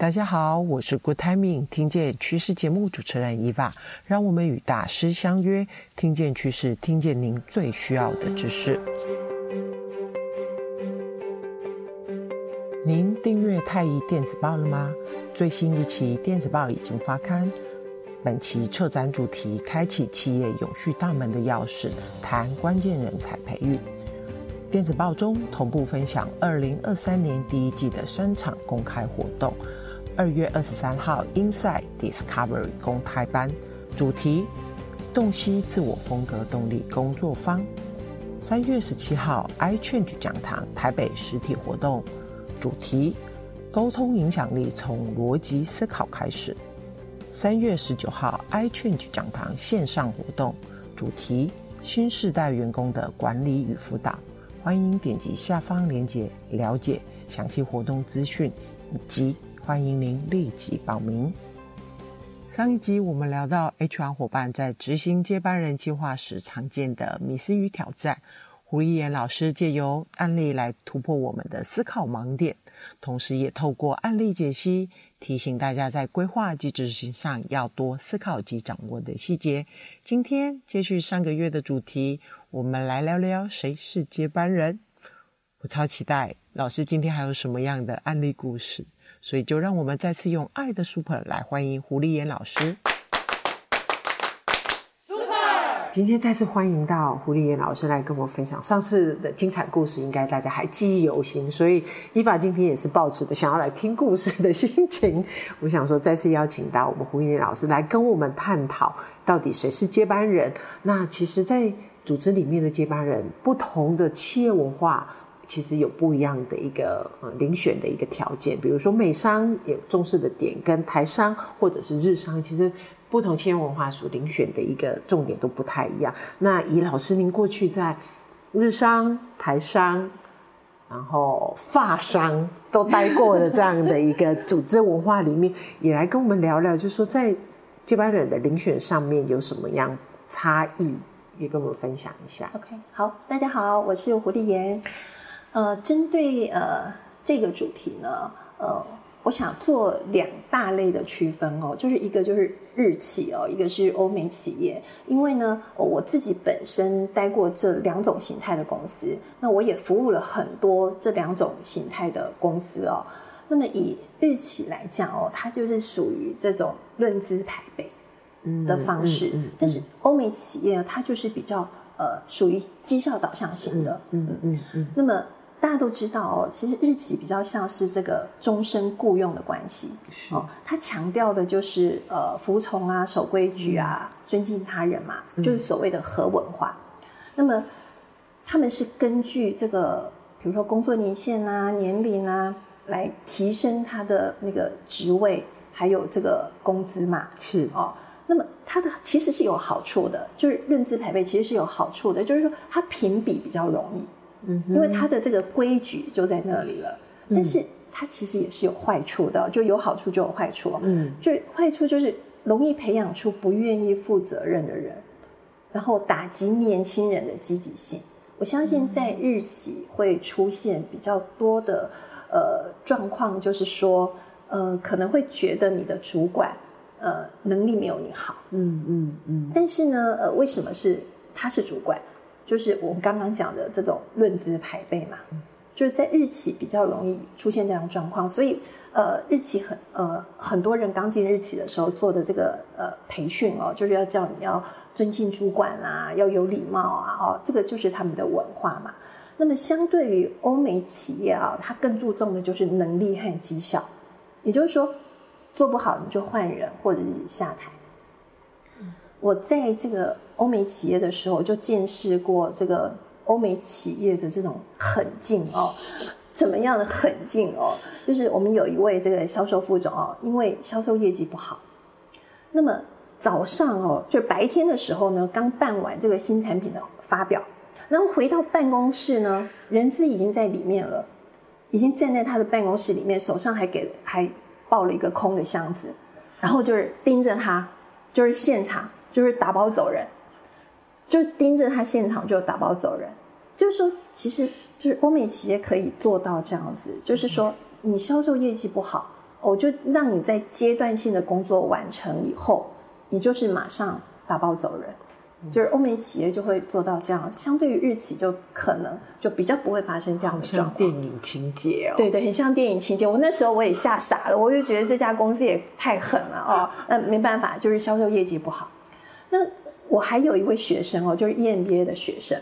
大家好，我是 Good Timing 听见趋势节目主持人 Eva，让我们与大师相约，听见趋势，听见您最需要的知识。您订阅太毅电子报了吗？最新一期电子报已经发刊。本期策展主题：开启企业永续大门的钥匙，谈关键人才培育。电子报中同步分享二零二三年第一季的三场公开活动。二月二十三号，Inside Discovery 公开班，主题：洞悉自我风格动力工作坊。三月十七号，iChange 讲堂台北实体活动，主题：沟通影响力从逻辑思考开始。三月十九号，iChange 讲堂线上活动，主题：新世代员工的管理与辅导。欢迎点击下方链接了解详细活动资讯，以及欢迎您立即报名。上一集我们聊到 HR 伙伴在执行接班人计划时常见的迷思与挑战，胡一言老师借由案例来突破我们的思考盲点，同时也透过案例解析。提醒大家在规划及执行上要多思考及掌握的细节。今天接续上个月的主题，我们来聊聊谁是接班人。我超期待老师今天还有什么样的案例故事，所以就让我们再次用爱的 super 来欢迎胡立妍老师。今天再次欢迎到胡立妍老师来跟我分享上次的精彩故事，应该大家还记忆犹新。所以伊法今天也是抱持的想要来听故事的心情。我想说，再次邀请到我们胡立妍老师来跟我们探讨，到底谁是接班人？那其实，在组织里面的接班人，不同的企业文化其实有不一样的一个呃遴选的一个条件。比如说美商也重视的点，跟台商或者是日商，其实。不同企业文化所遴选的一个重点都不太一样。那以老师您过去在日商、台商，然后法商都待过的这样的一个组织文化里面，也来跟我们聊聊，就是说在接班人的遴选上面有什么样差异，也跟我们分享一下。OK，好，大家好，我是胡丽妍。呃，针对呃这个主题呢，呃。我想做两大类的区分哦，就是一个就是日企哦，一个是欧美企业。因为呢，我自己本身待过这两种形态的公司，那我也服务了很多这两种形态的公司哦。那么以日企来讲哦，它就是属于这种论资排辈的方式，嗯嗯嗯嗯、但是欧美企业呢，它就是比较呃属于绩效导向型的，嗯嗯嗯，嗯。那么。大家都知道哦，其实日企比较像是这个终身雇佣的关系，是哦，它强调的就是呃服从啊、守规矩啊、嗯、尊敬他人嘛，就是所谓的和文化。嗯、那么他们是根据这个，比如说工作年限啊、年龄啊，来提升他的那个职位，还有这个工资嘛，是哦。那么它的其实是有好处的，就是论资排辈其实是有好处的，就是说它评比比较容易。嗯，因为它的这个规矩就在那里了，嗯，但是它其实也是有坏处的，就有好处就有坏处。嗯，就坏处就是容易培养出不愿意负责任的人，然后打击年轻人的积极性。我相信在日企会出现比较多的呃状况，就是说呃可能会觉得你的主管呃能力没有你好。嗯嗯嗯。但是呢，呃，为什么是他是主管？就是我们刚刚讲的这种论资排辈嘛，就是在日企比较容易出现这样状况，所以呃，日企很呃很多人刚进日企的时候做的这个呃培训哦，就是要叫你要尊敬主管啊，要有礼貌啊，哦，这个就是他们的文化嘛。那么相对于欧美企业啊，它更注重的就是能力和绩效，也就是说做不好你就换人或者是下台。我在这个欧美企业的时候，就见识过这个欧美企业的这种狠劲哦，怎么样的狠劲哦？就是我们有一位这个销售副总哦，因为销售业绩不好，那么早上哦，就白天的时候呢，刚办完这个新产品的发表，然后回到办公室呢，人资已经在里面了，已经站在他的办公室里面，手上还给还抱了一个空的箱子，然后就是盯着他，就是现场。就是打包走人，就盯着他现场就打包走人。就是说，其实就是欧美企业可以做到这样子，就是说你销售业绩不好，我就让你在阶段性的工作完成以后，你就是马上打包走人。就是欧美企业就会做到这样，相对于日企就可能就比较不会发生这样的状况。像电影情节哦，对对，很像电影情节。我那时候我也吓傻了，我就觉得这家公司也太狠了哦。那没办法，就是销售业绩不好。那我还有一位学生哦，就是 EMBA 的学生，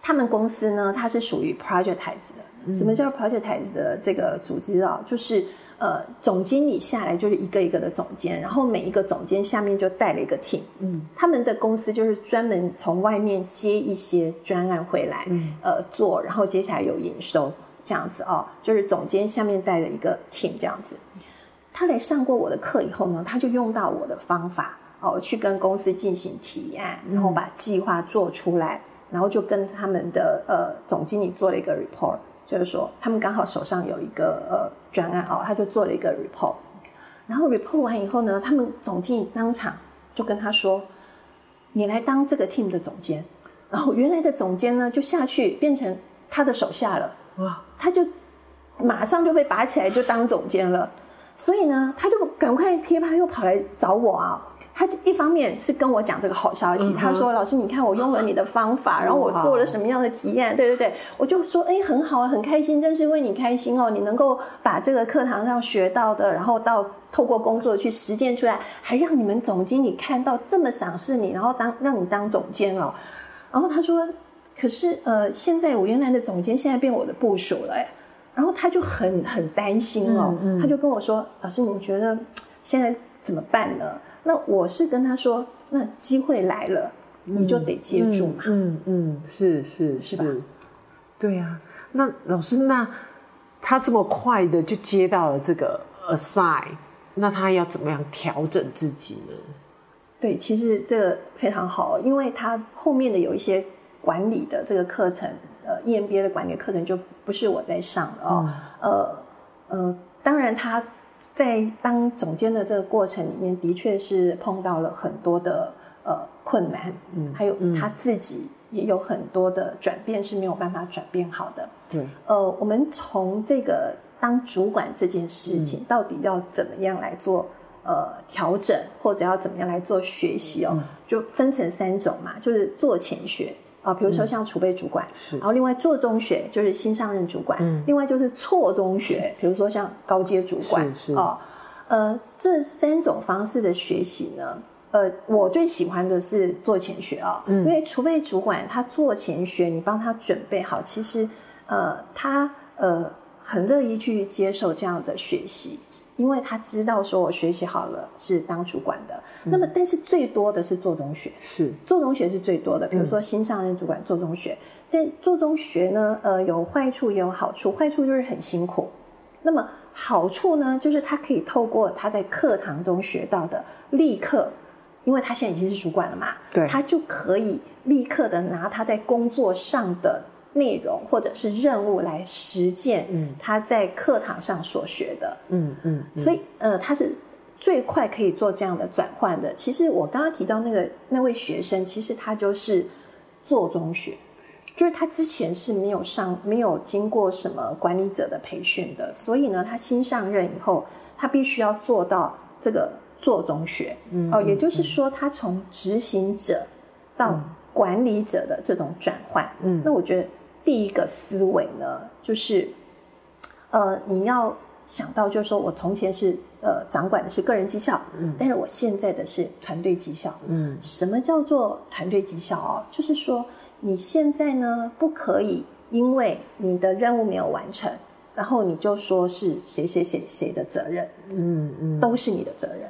他们公司呢，它是属于 projectize 的。嗯、什么叫 projectize 的这个组织啊？就是。呃，总经理下来就是一个一个的总监，然后每一个总监下面就带了一个 team。嗯，他们的公司就是专门从外面接一些专案回来，嗯，呃，做，然后接下来有营收这样子哦。就是总监下面带了一个 team 这样子。他来上过我的课以后呢，他就用到我的方法哦，去跟公司进行提案，然后把计划做出来，然后就跟他们的呃总经理做了一个 report。就是说，他们刚好手上有一个呃专案哦，他就做了一个 report，然后 report 完以后呢，他们总经理当场就跟他说：“你来当这个 team 的总监。”然后原来的总监呢，就下去变成他的手下了，哇！他就马上就被拔起来就当总监了，所以呢，他就赶快噼里啪啦又跑来找我啊。他一方面是跟我讲这个好消息，嗯、他说：“老师，你看我用了你的方法，嗯、然后我做了什么样的提案？嗯、对对对，我就说，哎，很好，很开心，真是为你开心哦！你能够把这个课堂上学到的，然后到透过工作去实践出来，还让你们总经理看到这么赏识你，然后当让你当总监哦。然后他说，可是呃，现在我原来的总监现在变我的部署了，哎，然后他就很很担心哦，他就跟我说，老师，你觉得现在怎么办呢？”那我是跟他说，那机会来了，你就得接住嘛。嗯嗯，嗯，是是是，吧？对呀、啊。那老师，那他这么快的就接到了这个 assign，那他要怎么样调整自己呢？对，其实这个非常好，因为他后面的有一些管理的这个课程，呃，EMBA 的管理课程就不是我在上的哦。嗯、呃呃，当然他。在当总监的这个过程里面，的确是碰到了很多的呃困难，嗯，还有他自己也有很多的转变是没有办法转变好的。对，呃，我们从这个当主管这件事情，到底要怎么样来做呃调整，或者要怎么样来做学习哦，就分成三种嘛，就是做前学。啊，比如说像储备主管，嗯、然后另外做中学就是新上任主管，嗯、另外就是错中学，比如说像高阶主管，是是。哦，呃，这三种方式的学习呢，呃，我最喜欢的是做前学啊，哦嗯、因为储备主管他做前学，你帮他准备好，其实呃，他呃很乐意去接受这样的学习。因为他知道说，我学习好了是当主管的。嗯、那么，但是最多的是做中学，是做中学是最多的。比如说新上任主管做中学，嗯、但做中学呢，呃，有坏处也有好处。坏处就是很辛苦。那么好处呢，就是他可以透过他在课堂中学到的，立刻，因为他现在已经是主管了嘛，对，他就可以立刻的拿他在工作上的。内容或者是任务来实践他在课堂上所学的，嗯嗯，嗯，所以呃，他是最快可以做这样的转换的。其实我刚刚提到那个那位学生，其实他就是做中学，就是他之前是没有上没有经过什么管理者的培训的，所以呢，他新上任以后，他必须要做到这个做中学，嗯，哦，也就是说，他从执行者到管理者的这种转换，嗯，那我觉得。第一个思维呢，就是，呃，你要想到，就是说我从前是呃掌管的是个人绩效，嗯，但是我现在的是团队绩效，嗯，什么叫做团队绩效哦？就是说你现在呢，不可以因为你的任务没有完成，然后你就说是谁谁谁谁的责任，嗯嗯，都是你的责任。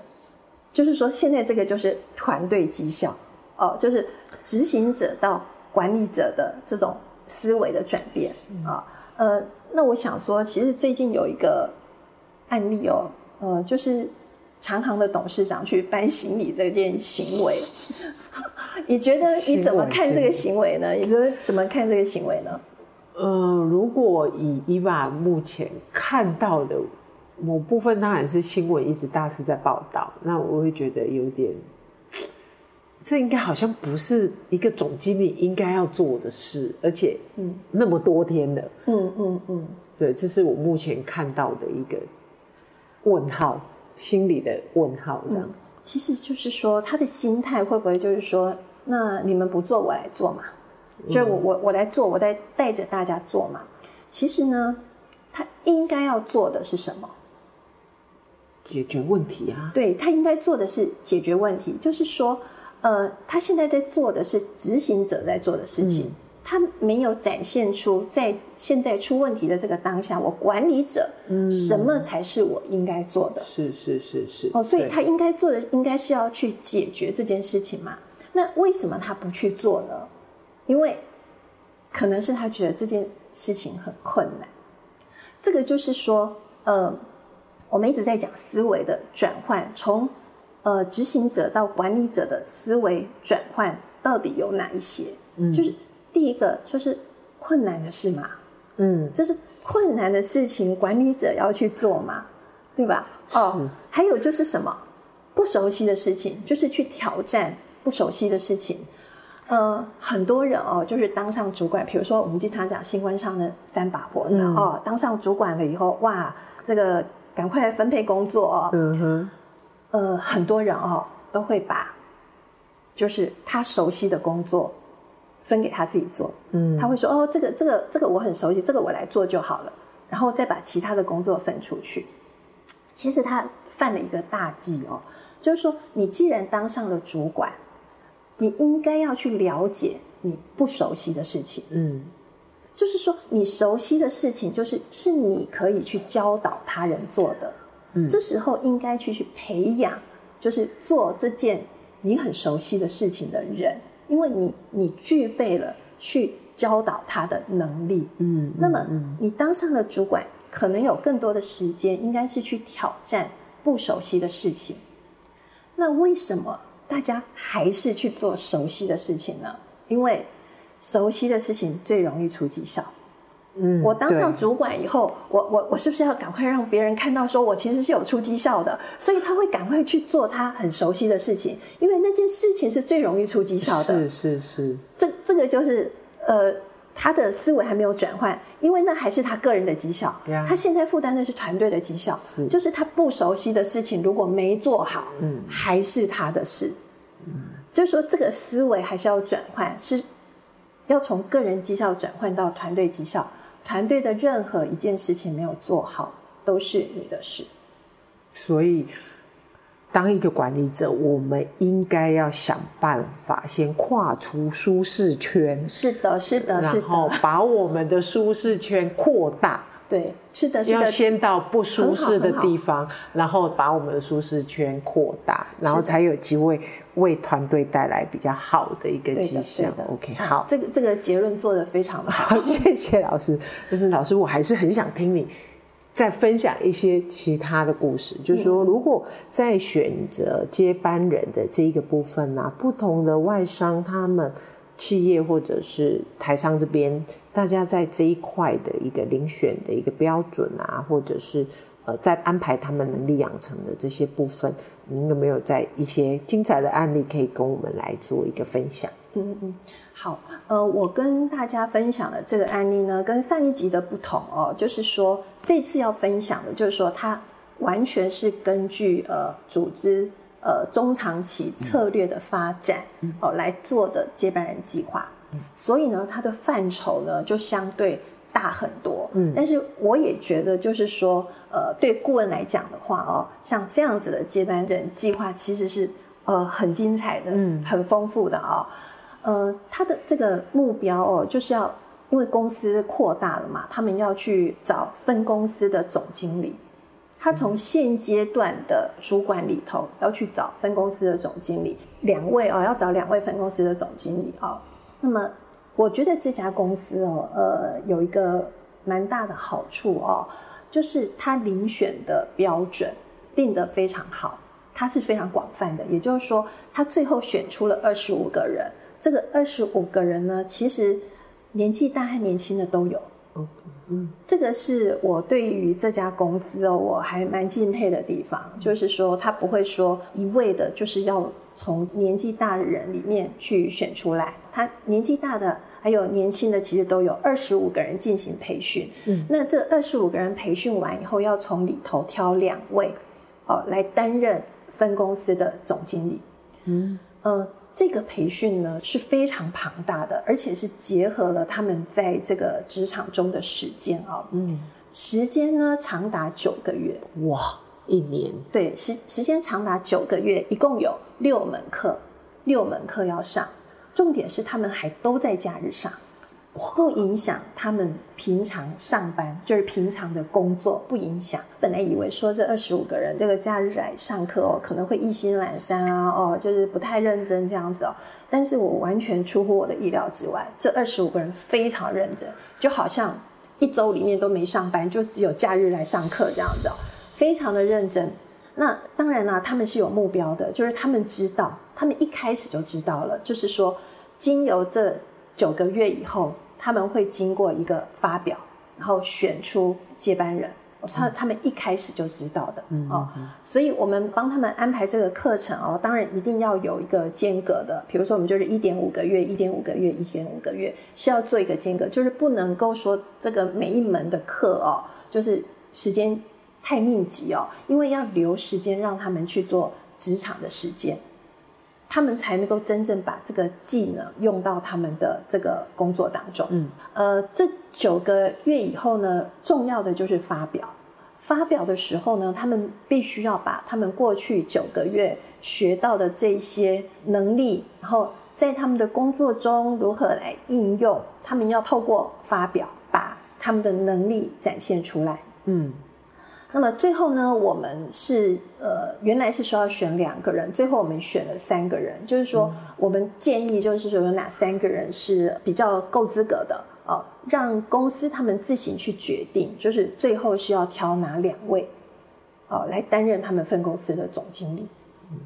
就是说，现在这个就是团队绩效哦，就是执行者到管理者的这种。思维的转变啊，呃，那我想说，其实最近有一个案例哦，呃，就是长航的董事长去搬行李这件行为，你觉得你怎么看这个行为呢？你觉得怎么看这个行为呢？呃，如果以 Eva 目前看到的某部分，当然是新闻一直大肆在报道，那我会觉得有点。这应该好像不是一个总经理应该要做的事，而且，嗯，那么多天了，嗯嗯嗯，对，这是我目前看到的一个问号，心里的问号这样。嗯，其实就是说他的心态会不会就是说，那你们不做我来做嘛？就我我我来做，我在带着大家做嘛。其实呢，他应该要做的是什么？解决问题啊。对，他应该做的是解决问题，就是说，呃，他现在在做的是执行者在做的事情，嗯、他没有展现出在现在出问题的这个当下，我管理者，嗯，什么才是我应该做的？是是是是。哦，所以他应该做的应该是要去解决这件事情嘛。那为什么他不去做呢？因为可能是他觉得这件事情很困难。这个就是说，呃，我们一直在讲思维的转换，从呃执行者到管理者的思维转换到底有哪一些？嗯，就是第一个就是困难的事嘛，嗯，就是困难的事情，管理者要去做嘛，对吧？哦，还有就是什么不熟悉的事情，就是去挑战不熟悉的事情。呃，很多人哦，就是当上主管，比如说我们经常讲新官上任三把火的、嗯、哦，当上主管了以后，哇，这个赶快分配工作哦。嗯哼。呃，很多人哦都会把，就是他熟悉的工作分给他自己做。嗯。他会说哦，这个这个这个我很熟悉，这个我来做就好了，然后再把其他的工作分出去。其实他犯了一个大忌哦，就是说你既然当上了主管。你应该要去了解你不熟悉的事情，嗯，就是说你熟悉的事情，就是是你可以去教导他人做的，嗯，这时候应该去去培养，就是做这件你很熟悉的事情的人，因为你你具备了去教导他的能力，嗯，那么你当上了主管，可能有更多的时间，应该是去挑战不熟悉的事情，那为什么？大家还是去做熟悉的事情呢？因为熟悉的事情最容易出绩效。嗯，我当上主管以后，我我我是不是要赶快让别人看到，说我其实是有出绩效的？所以他会赶快去做他很熟悉的事情，因为那件事情是最容易出绩效的。是是是，这这个就是呃。他的思维还没有转换，因为那还是他个人的绩效。他现在负担的是团队的绩效，是就是他不熟悉的事情，如果没做好，嗯，还是他的事。嗯，就是说这个思维还是要转换，是要从个人绩效转换到团队绩效。团队的任何一件事情没有做好，都是你的事。所以。当一个管理者，我们应该要想办法先跨出舒适圈。是的，是的，然后把我们的舒适圈扩大。对，是的，是的。要先到不舒适的地方，然后把我们的舒适圈扩大，然后才有机会为团队带来比较好的一个绩效。OK，好，这个这个结论做得非常的好，谢谢老师。就是老师，我还是很想听你。再分享一些其他的故事，就是说，如果在选择接班人的这一个部分呢、啊，不同的外商、他们企业或者是台商这边，大家在这一块的一个遴选的一个标准啊，或者是呃，在安排他们能力养成的这些部分，您有没有在一些精彩的案例可以跟我们来做一个分享？嗯嗯，好，呃，我跟大家分享的这个案例呢，跟上一集的不同哦，就是说这次要分享的，就是说它完全是根据呃组织呃中长期策略的发展哦来做的接班人计划，所以呢，它的范畴呢就相对大很多。嗯，但是我也觉得，就是说，呃，对顾问来讲的话哦，像这样子的接班人计划，其实是呃很精彩的，嗯，很丰富的啊、哦。呃，他的这个目标哦，就是要因为公司扩大了嘛，他们要去找分公司的总经理。他从现阶段的主管里头要去找分公司的总经理，两位哦，要找两位分公司的总经理哦。那么，我觉得这家公司哦，呃，有一个蛮大的好处哦，就是它遴选的标准定得非常好，它是非常广泛的。也就是说，它最后选出了二十五个人。这个二十五个人呢，其实年纪大和年轻的都有。嗯嗯，这个是我对于这家公司哦，我还蛮敬佩的地方，就是说他不会说一味的就是要从年纪大的人里面去选出来，他年纪大的还有年轻的，其实都有二十五个人进行培训。嗯，那这二十五个人培训完以后，要从里头挑两位，哦，来担任分公司的总经理。嗯，呃，这个培训呢是非常庞大的，而且是结合了他们在这个职场中的时间啊。嗯，时间呢长达九个月。哇！一年对，时时间长达九个月，一共有六门课，六门课要上。重点是他们还都在假日上，不影响他们平常上班，就是平常的工作不影响。本来以为说这二十五个人这个假日来上课哦，可能会一心懒散啊，哦，就是不太认真这样子哦。但是我完全出乎我的意料之外，这二十五个人非常认真，就好像一周里面都没上班，就只有假日来上课这样子哦。非常的认真，那当然啦，他们是有目标的，就是他们知道，他们一开始就知道了，就是说，经由这九个月以后，他们会经过一个发表，然后选出接班人，他他们一开始就知道的，嗯哦，所以我们帮他们安排这个课程哦，当然一定要有一个间隔的，比如说我们就是一点五个月，一点五个月，一点五个月，是要做一个间隔，就是不能够说这个每一门的课哦，就是时间。太密集哦，因为要留时间让他们去做职场的实践，他们才能够真正把这个技能用到他们的这个工作当中。嗯，呃，这九个月以后呢，重要的就是发表。发表的时候呢，他们必须要把他们过去九个月学到的这些能力，然后在他们的工作中如何来应用，他们要透过发表把他们的能力展现出来。嗯。那么最后呢，我们是呃，原来是说要选两个人，最后我们选了三个人。就是说，我们建议就是说有哪三个人是比较够资格的哦，让公司他们自行去决定，就是最后是要挑哪两位哦来担任他们分公司的总经理。嗯，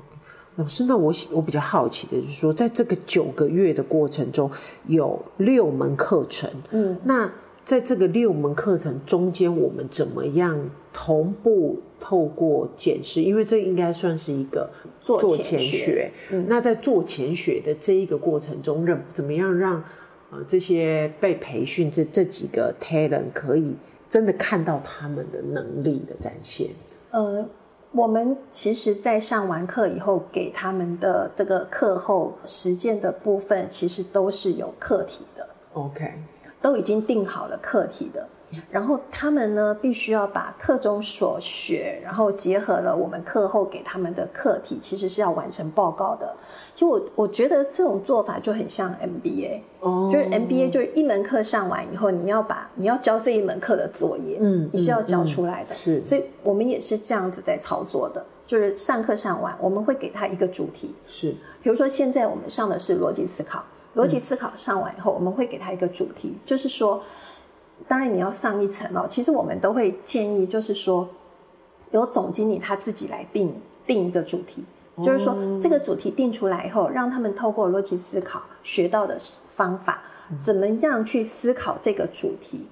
老师，那我我比较好奇的就是说，在这个九个月的过程中，有六门课程，嗯，那。在这个六门课程中间，我们怎么样同步透过检视？因为这应该算是一个做前学。嗯、那在做前学的这一个过程中，让怎么样让呃这些被培训这这几个 talent 可以真的看到他们的能力的展现？呃，我们其实，在上完课以后，给他们的这个课后实践的部分，其实都是有课题的。OK。都已经定好了课题的，然后他们呢，必须要把课中所学，然后结合了我们课后给他们的课题，其实是要完成报告的。其实我我觉得这种做法就很像 MBA，哦，就是 MBA 就是一门课上完以后，你要把你要交这一门课的作业，嗯，你是要交出来的，嗯嗯、是，所以我们也是这样子在操作的，就是上课上完，我们会给他一个主题，是，比如说现在我们上的是逻辑思考。逻辑思考上完以后，我们会给他一个主题，就是说，当然你要上一层哦。其实我们都会建议，就是说，由总经理他自己来定定一个主题，就是说这个主题定出来以后，让他们透过逻辑思考学到的方法，怎么样去思考这个主题，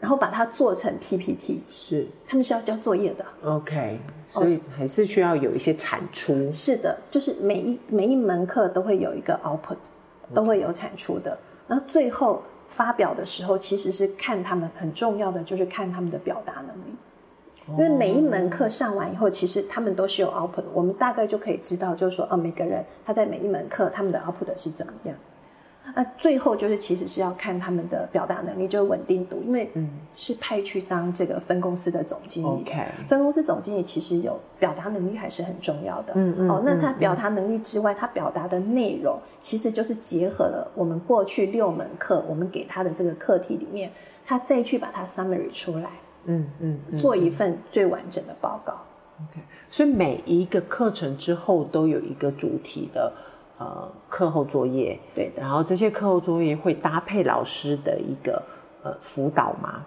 然后把它做成 PPT。是，他们是要交作业的。OK，所以还是需要有一些产出。是的，就是每一每一门课都会有一个 output。都会有产出的，然后最后发表的时候，其实是看他们很重要的，就是看他们的表达能力。因为每一门课上完以后，其实他们都是有 output，我们大概就可以知道，就是说，哦，每个人他在每一门课他们的 output 是怎么样。那最后就是，其实是要看他们的表达能力，就是稳定度，因为是派去当这个分公司的总经理。分公司总经理其实有表达能力还是很重要的。嗯嗯。哦，那他表达能力之外，他表达的内容其实就是结合了我们过去六门课我们给他的这个课题里面，他再去把它 summary 出来。嗯嗯。做一份最完整的报告。OK，所以每一个课程之后都有一个主题的。呃，课后作业，对的。然后这些课后作业会搭配老师的一个呃辅导吗？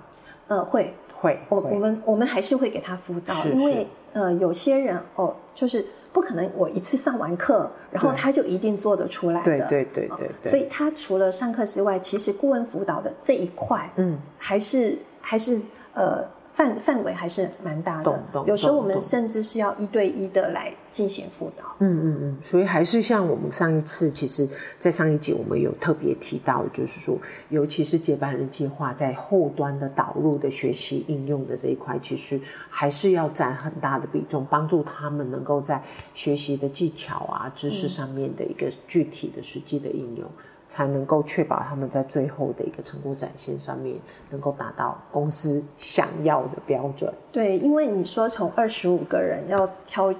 呃，会会。我我们我们还是会给他辅导，因为呃有些人哦，就是不可能我一次上完课，然后他就一定做得出来的。对对对对，对。所以他除了上课之外，其实顾问辅导的这一块，嗯，还是还是呃范范围还是蛮大的。有时候我们甚至是要一对一的来进行辅导。嗯嗯嗯。所以还是像我们上一次，其实，在上一集我们有特别提到，就是说，尤其是接班人计划在后端的导入的学习应用的这一块，其实还是要占很大的比重，帮助他们能够在学习的技巧啊、知识上面的一个具体的实际的应用。嗯才能够确保他们在最后的一个成果展现上面，能够达到公司想要的标准。对，因为你说从二十五个人要挑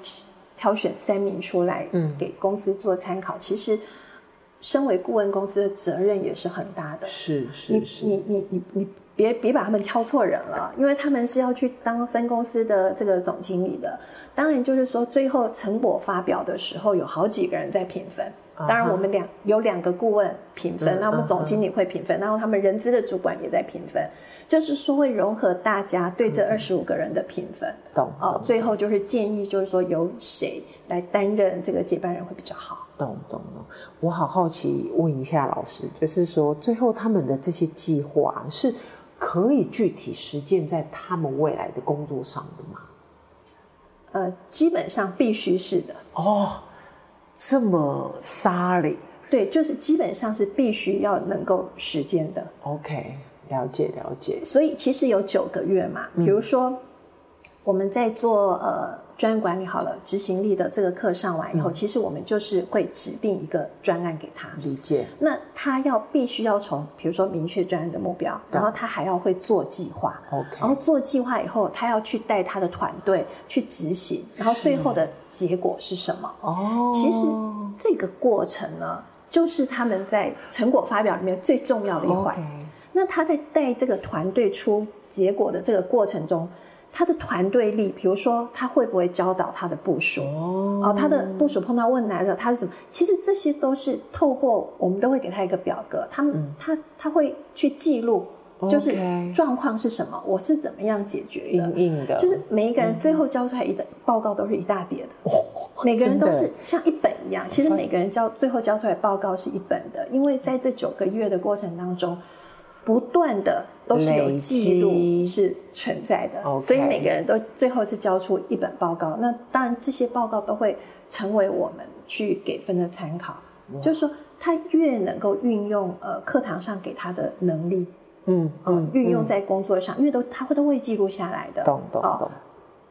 挑选三名出来，嗯，给公司做参考，嗯、其实身为顾问公司的责任也是很大的。是是是，你你你你你别别把他们挑错人了，因为他们是要去当分公司的这个总经理的。当然，就是说最后成果发表的时候，有好几个人在评分。当然，我们两有两个顾问评分，那我们总经理会评分，然后他们人资的主管也在评分，就是说会融合大家对这二十五个人的评分。懂哦，最后就是建议，就是说由谁来担任这个接班人会比较好。懂懂懂。我好好奇问一下老师，就是说最后他们的这些计划是可以具体实践在他们未来的工作上的吗？呃，基本上必须是的。哦。这么沙里，对，就是基本上是必须要能够实践的。OK，了解了解。所以其实有九个月嘛，比如说我们在做呃。专案管理好了，执行力的这个课上完以后，嗯，其实我们就是会指定一个专案给他。理解。那他要必须要从，比如说明确专案的目标，然后他还要会做计划。OK。然后做计划以后，他要去带他的团队去执行，然后最后的结果是什么？哦。其实这个过程呢，就是他们在成果发表里面最重要的一环。那他在带这个团队出结果的这个过程中。他的团队力，比如说他会不会教导他的部署？哦，他的部署碰到问题的时候，他是什么？其实这些都是透过我们都会给他一个表格，他们、嗯、他他会去记录，就是状况是什么，我是怎么样解决的，硬硬的，就是每一个人最后交出来一的报告都是一大叠的，哦，每个人都是像一本一样。其实每个人交最后交出来报告是一本的，因为在这九个月的过程当中。不断的都是有记录是存在的所以每个人都最后是交出一本报告。那当然这些报告都会成为我们去给分的参考。就是说，他越能够运用呃课堂上给他的能力，嗯嗯，运用在工作上，嗯、因为都他会都会记录下来的。懂懂懂。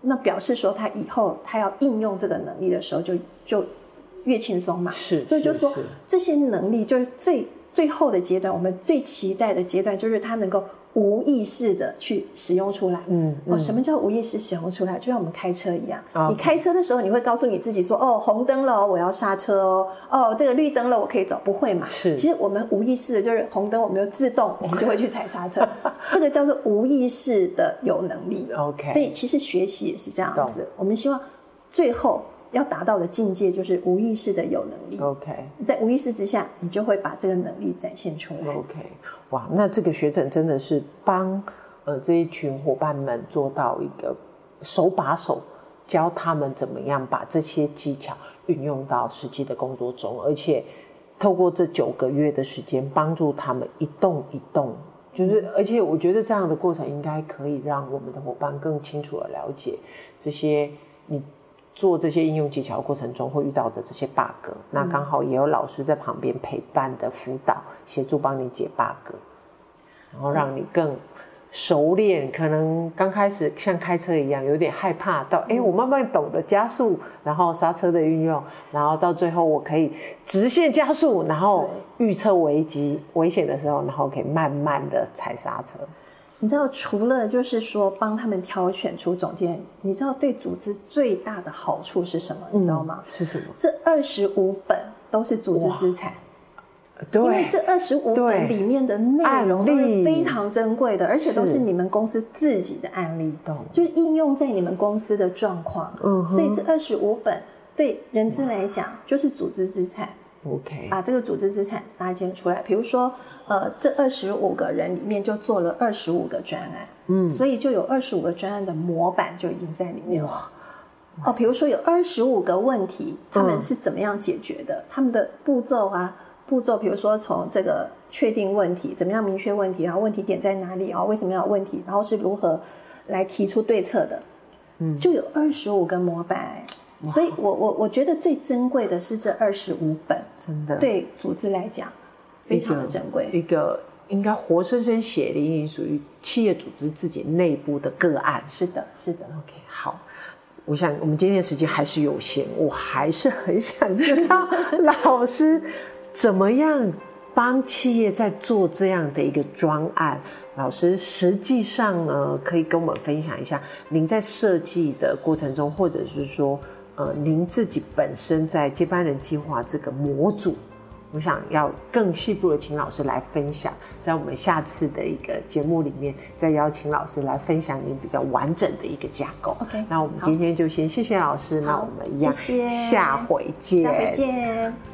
那表示说他以后他要应用这个能力的时候就，就就越轻松嘛。是，所以就是说这些能力就是最。最后的阶段，我们最期待的阶段就是它能够无意识的去使用出来。嗯，嗯哦，什么叫无意识使用出来？就像我们开车一样，哦，你开车的时候，你会告诉你自己说：“哦，红灯了，我要刹车哦。哦，这个绿灯了，我可以走。”不会嘛？是。其实我们无意识的，就是红灯，我们就自动，我们就会去踩刹车。这个叫做无意识的有能力。OK。所以其实学习也是这样子。我们希望最后。要达到的境界就是无意识的有能力。OK，在无意识之下，你就会把这个能力展现出来。OK，哇，那这个学程真的是帮呃这一群伙伴们做到一个手把手教他们怎么样把这些技巧运用到实际的工作中，而且透过这九个月的时间，帮助他们一动一动。就是，而且我觉得这样的过程应该可以让我们的伙伴更清楚的了解这些你。做这些应用技巧的过程中会遇到的这些 bug，嗯，那刚好也有老师在旁边陪伴的辅导，协助帮你解 bug，然后让你更熟练。可能刚开始像开车一样有点害怕，到哎，我慢慢懂得加速，然后刹车的运用，然后到最后我可以直线加速，然后预测危机危险的时候，然后可以慢慢的踩刹车。你知道，除了就是说帮他们挑选出总监，你知道对组织最大的好处是什么？嗯、你知道吗？是什么？这二十五本都是组织资产，对，因为这二十五本里面的内容都是非常珍贵的，而且都是你们公司自己的案例，就是应用在你们公司的状况。嗯，所以这二十五本对人资来讲就是组织资产。OK，把这个组织资产搭建出来。比如说，呃，这二十五个人里面就做了二十五个专案，嗯，所以就有二十五个专案的模板就已经在里面了。哦，比如说有二十五个问题，他们是怎么样解决的？嗯、他们的步骤啊，步骤，比如说从这个确定问题？怎么样明确问题？然后问题点在哪里？哦，为什么要有问题？然后是如何来提出对策的？嗯，就有二十五个模板。所以我我我觉得最珍贵的是这二十五本，真的对组织来讲非常的珍贵。一个应该活生生血淋淋属于企业组织自己内部的个案。是的，是的。OK，好。我想我们今天的时间还是有限，我还是很想知道老师怎么样帮企业在做这样的一个专案。老师实际上呢，可以跟我们分享一下您在设计的过程中，或者是说。呃，您自己本身在接班人计划这个模组，我想要更细部的请老师来分享，在我们下次的一个节目里面，再邀请老师来分享您比较完整的一个架构。OK，那我们今天就先谢谢老师，那我们一样，谢谢，下回见，下回见。